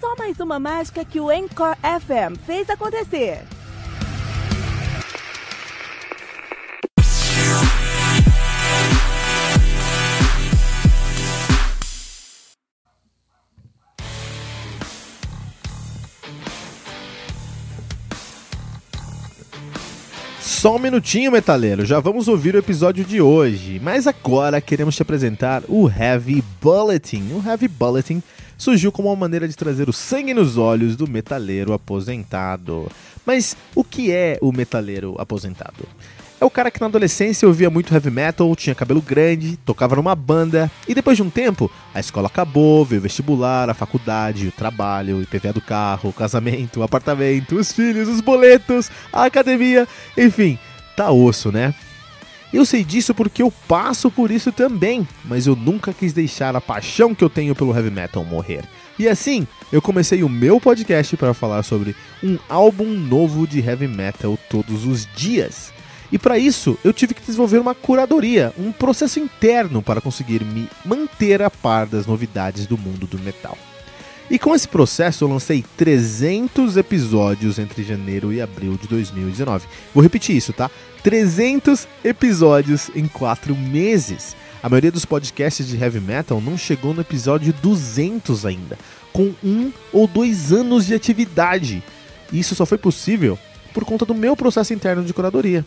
Só mais uma mágica que o Encore FM fez acontecer. Só um minutinho, metaleiro, já vamos ouvir o episódio de hoje. Mas agora queremos te apresentar o Heavy Bulletin. O Heavy Bulletin surgiu como uma maneira de trazer o sangue nos olhos do metaleiro aposentado. Mas o que é o metaleiro aposentado? É o cara que na adolescência ouvia muito heavy metal, tinha cabelo grande, tocava numa banda e depois de um tempo a escola acabou, veio o vestibular, a faculdade, o trabalho, o IPVA do carro, o casamento, o apartamento, os filhos, os boletos, a academia, enfim, tá osso, né? Eu sei disso porque eu passo por isso também, mas eu nunca quis deixar a paixão que eu tenho pelo heavy metal morrer. E assim, eu comecei o meu podcast para falar sobre um álbum novo de heavy metal todos os dias. E para isso, eu tive que desenvolver uma curadoria, um processo interno para conseguir me manter a par das novidades do mundo do metal. E com esse processo eu lancei 300 episódios entre janeiro e abril de 2019. Vou repetir isso, tá? 300 episódios em 4 meses. A maioria dos podcasts de heavy metal não chegou no episódio 200 ainda, com um ou dois anos de atividade. E isso só foi possível por conta do meu processo interno de curadoria.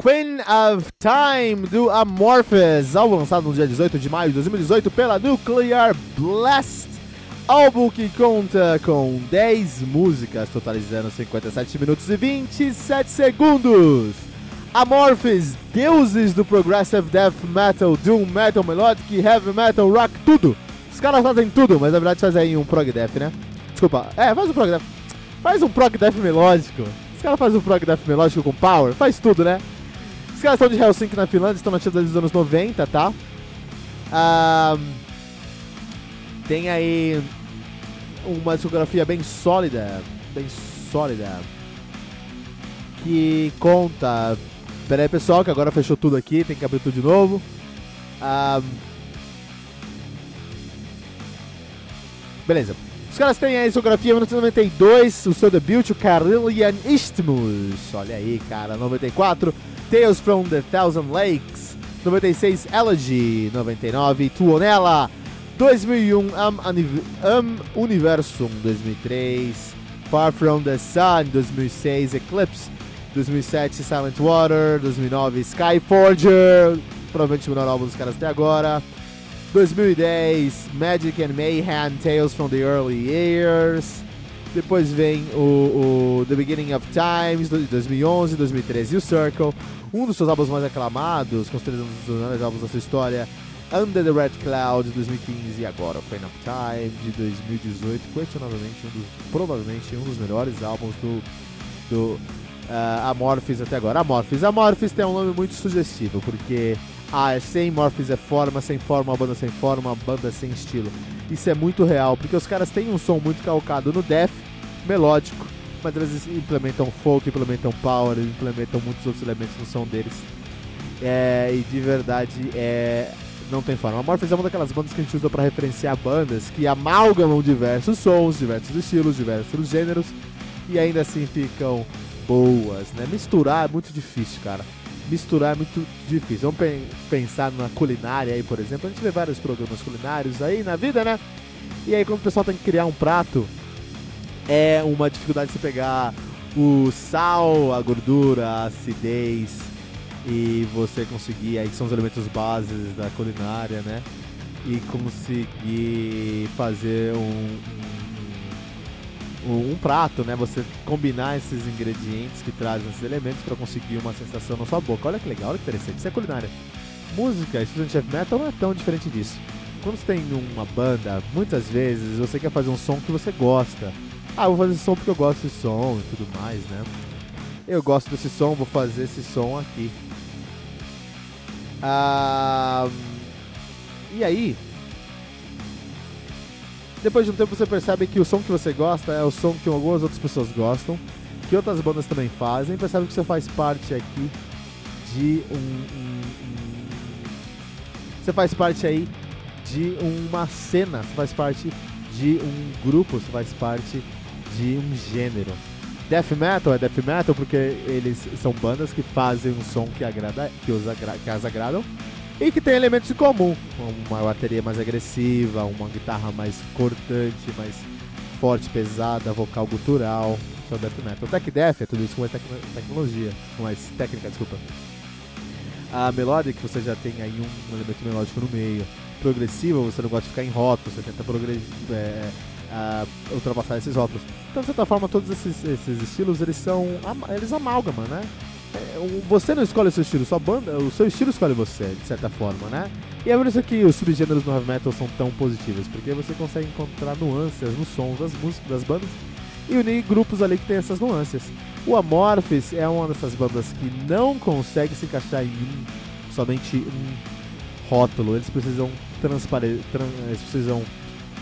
Queen of Time do Amorphous, álbum lançado no dia 18 de maio de 2018 pela Nuclear Blast. Álbum que conta com 10 músicas, totalizando 57 minutos e 27 segundos. Amorphous, deuses do progressive death metal, doom metal, melodic, heavy metal, rock, tudo. Os caras fazem tudo, mas na verdade fazem um prog death, né? Desculpa, é, faz um prog death. Faz um prog death melódico. Os caras fazem um prog death melódico com power, faz tudo, né? Os caras estão de Helsinki na Finlândia, estão nativos desde os anos 90, tá? tem aí uma discografia bem sólida, bem sólida, que conta... Pera aí, pessoal, que agora fechou tudo aqui, tem que abrir tudo de novo. beleza. Os caras têm a discografia 1992, o seu debut, o Carillion Isthmus. Olha aí, cara, 94. Tales from the Thousand Lakes, 96 Elegy, 99 Tuonela, 2001 Am, Am Universum, 2003 Far from the Sun, 2006 Eclipse, 2007 Silent Water, 2009 Skyforger, provavelmente o melhor álbum dos caras até agora. 2010 Magic and Mayhem Tales from the Early Years. Depois vem o, o The Beginning of Times, de 2011, 2013 e o Circle. Um dos seus álbuns mais aclamados, considerando um dos melhores álbuns da sua história, Under the Red Cloud de 2015 e agora Pain of Time de 2018, questionavelmente um dos, provavelmente um dos melhores álbuns do, do uh, Amorphis até agora. Amorphis. Amorphis tem um nome muito sugestivo, porque ah, é sem Morphis é forma, sem forma, uma banda sem forma, uma banda sem estilo. Isso é muito real, porque os caras têm um som muito calcado no death, melódico, mas eles implementam folk, implementam power, implementam muitos outros elementos no som deles. É, e de verdade, é, não tem forma. A Morphs é uma daquelas bandas que a gente usa para referenciar bandas que amalgamam diversos sons, diversos estilos, diversos gêneros e ainda assim ficam boas, né? Misturar é muito difícil, cara. Misturar é muito difícil. Vamos pensar na culinária aí, por exemplo. A gente vê vários programas culinários aí na vida, né? E aí quando o pessoal tem que criar um prato, é uma dificuldade de você pegar o sal, a gordura, a acidez e você conseguir, aí são os elementos bases da culinária, né? E conseguir fazer um, um, prato, né? Você combinar esses ingredientes que trazem esses elementos para conseguir uma sensação na sua boca. Olha que legal, olha que interessante. Isso é culinária. Música, Student Heavy Metal não é tão diferente disso. Quando você tem uma banda, muitas vezes você quer fazer um som que você gosta ah, vou fazer esse som porque eu gosto desse som e tudo mais, né? Eu gosto desse som, vou fazer esse som aqui. Ah, e aí, depois de um tempo você percebe que o som que você gosta é o som que algumas outras pessoas gostam, que outras bandas também fazem, percebe que você faz parte aqui de um, um, um, você faz parte aí de uma cena, você faz parte de um grupo, você faz parte de um gênero. Death metal é death metal porque eles são bandas que fazem um som que, agrada, que, os, agra, que as agradam e que tem elementos em comum. Uma bateria mais agressiva, uma guitarra mais cortante, mais forte, pesada, vocal gutural. É o death metal. Tech death é tudo isso com mais tecnologia, com mais técnica, desculpa. A melodic você já tem aí um elemento melódico no meio. Progressiva você não gosta de ficar em rótulos, você tenta. É, uh, ultrapassar esses rótulos. Então, de certa forma, todos esses, esses estilos, eles são. Eles amalgamam, né? É, você não escolhe o seu estilo, sua banda, o seu estilo escolhe você, de certa forma, né? E é por isso que os subgêneros no heavy metal são tão positivos, porque você consegue encontrar nuances nos sons das músicas, das bandas, e unir grupos ali que tem essas nuances. O Amorphis é uma dessas bandas que não consegue se encaixar em somente um rótulo, eles precisam transparecer, tran eles precisam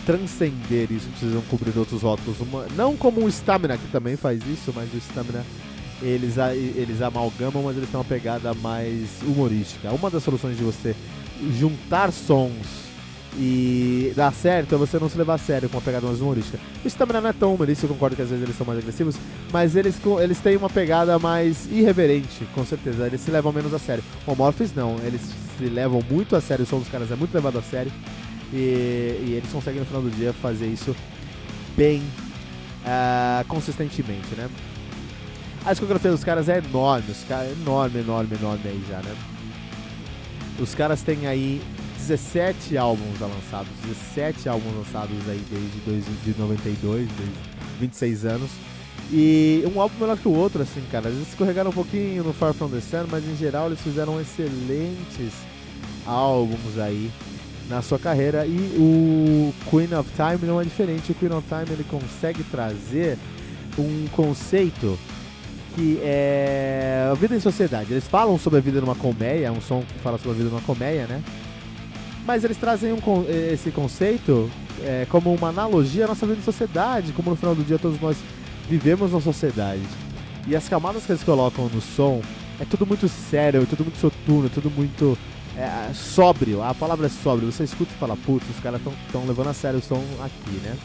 transcender isso, precisam cobrir outros rótulos. Uma, não como o Stamina, que também faz isso, mas o Stamina eles, eles amalgamam, mas eles têm uma pegada mais humorística. Uma das soluções de você juntar sons e dar certo é você não se levar a sério com uma pegada mais humorística. O Stamina não é tão humorístico, eu concordo que às vezes eles são mais agressivos, mas eles, eles têm uma pegada mais irreverente, com certeza. Eles se levam menos a sério. O Morphis não, eles se levam muito a sério, o som dos caras é muito levado a sério. E, e eles conseguem no final do dia fazer isso bem uh, consistentemente, né? A discografia dos caras é enorme, os caras é enorme, enorme, enorme aí já, né? Os caras têm aí 17 álbuns lançados, 17 álbuns lançados aí desde 2092, desde 26 anos. E um álbum melhor que o outro, assim, cara. Eles escorregaram um pouquinho no Far From The Sun, mas em geral eles fizeram excelentes álbuns aí na sua carreira. E o Queen of Time não é diferente. O Queen of Time ele consegue trazer um conceito que é a vida em sociedade. Eles falam sobre a vida numa colmeia, é um som que fala sobre a vida numa colmeia, né? Mas eles trazem um, esse conceito é, como uma analogia à nossa vida em sociedade, como no final do dia todos nós vivemos na sociedade. E as camadas que eles colocam no som é tudo muito sério, é tudo muito soturno, é tudo muito é, sóbrio. A palavra é sóbrio. Você escuta e fala, putz, os caras estão levando a sério o som aqui, né?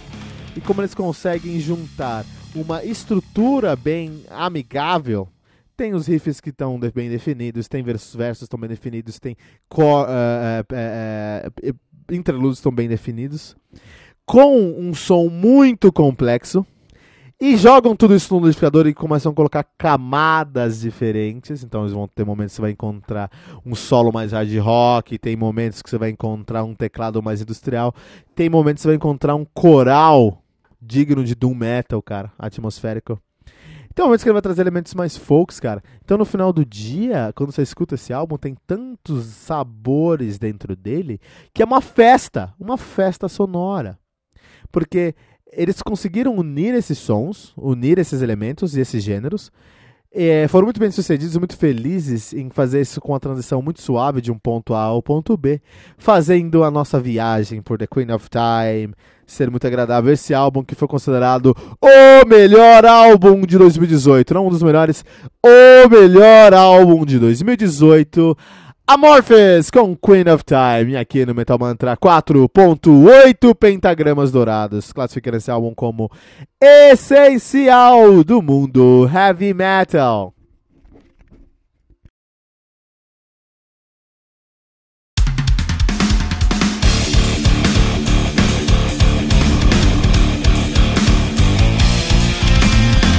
E como eles conseguem juntar uma estrutura bem amigável tem os riffs que estão bem definidos, tem versos versos estão bem definidos, tem uh, uh, uh, interlúdios estão bem definidos, com um som muito complexo. E jogam tudo isso no liquidificador e começam a colocar camadas diferentes. Então eles vão ter momentos que você vai encontrar um solo mais hard rock, tem momentos que você vai encontrar um teclado mais industrial, tem momentos que você vai encontrar um coral digno de doom metal, cara, atmosférico. Tem momentos que ele vai trazer elementos mais folks, cara. Então no final do dia, quando você escuta esse álbum, tem tantos sabores dentro dele que é uma festa, uma festa sonora. Porque eles conseguiram unir esses sons, unir esses elementos e esses gêneros. É, foram muito bem sucedidos, muito felizes em fazer isso com a transição muito suave de um ponto A ao ponto B, fazendo a nossa viagem por The Queen of Time ser muito agradável. Esse álbum que foi considerado o melhor álbum de 2018, não um dos melhores, o melhor álbum de 2018. Amorphous com Queen of Time, aqui no Metal Mantra 4.8 pentagramas dourados, classificando esse álbum como essencial do mundo heavy metal.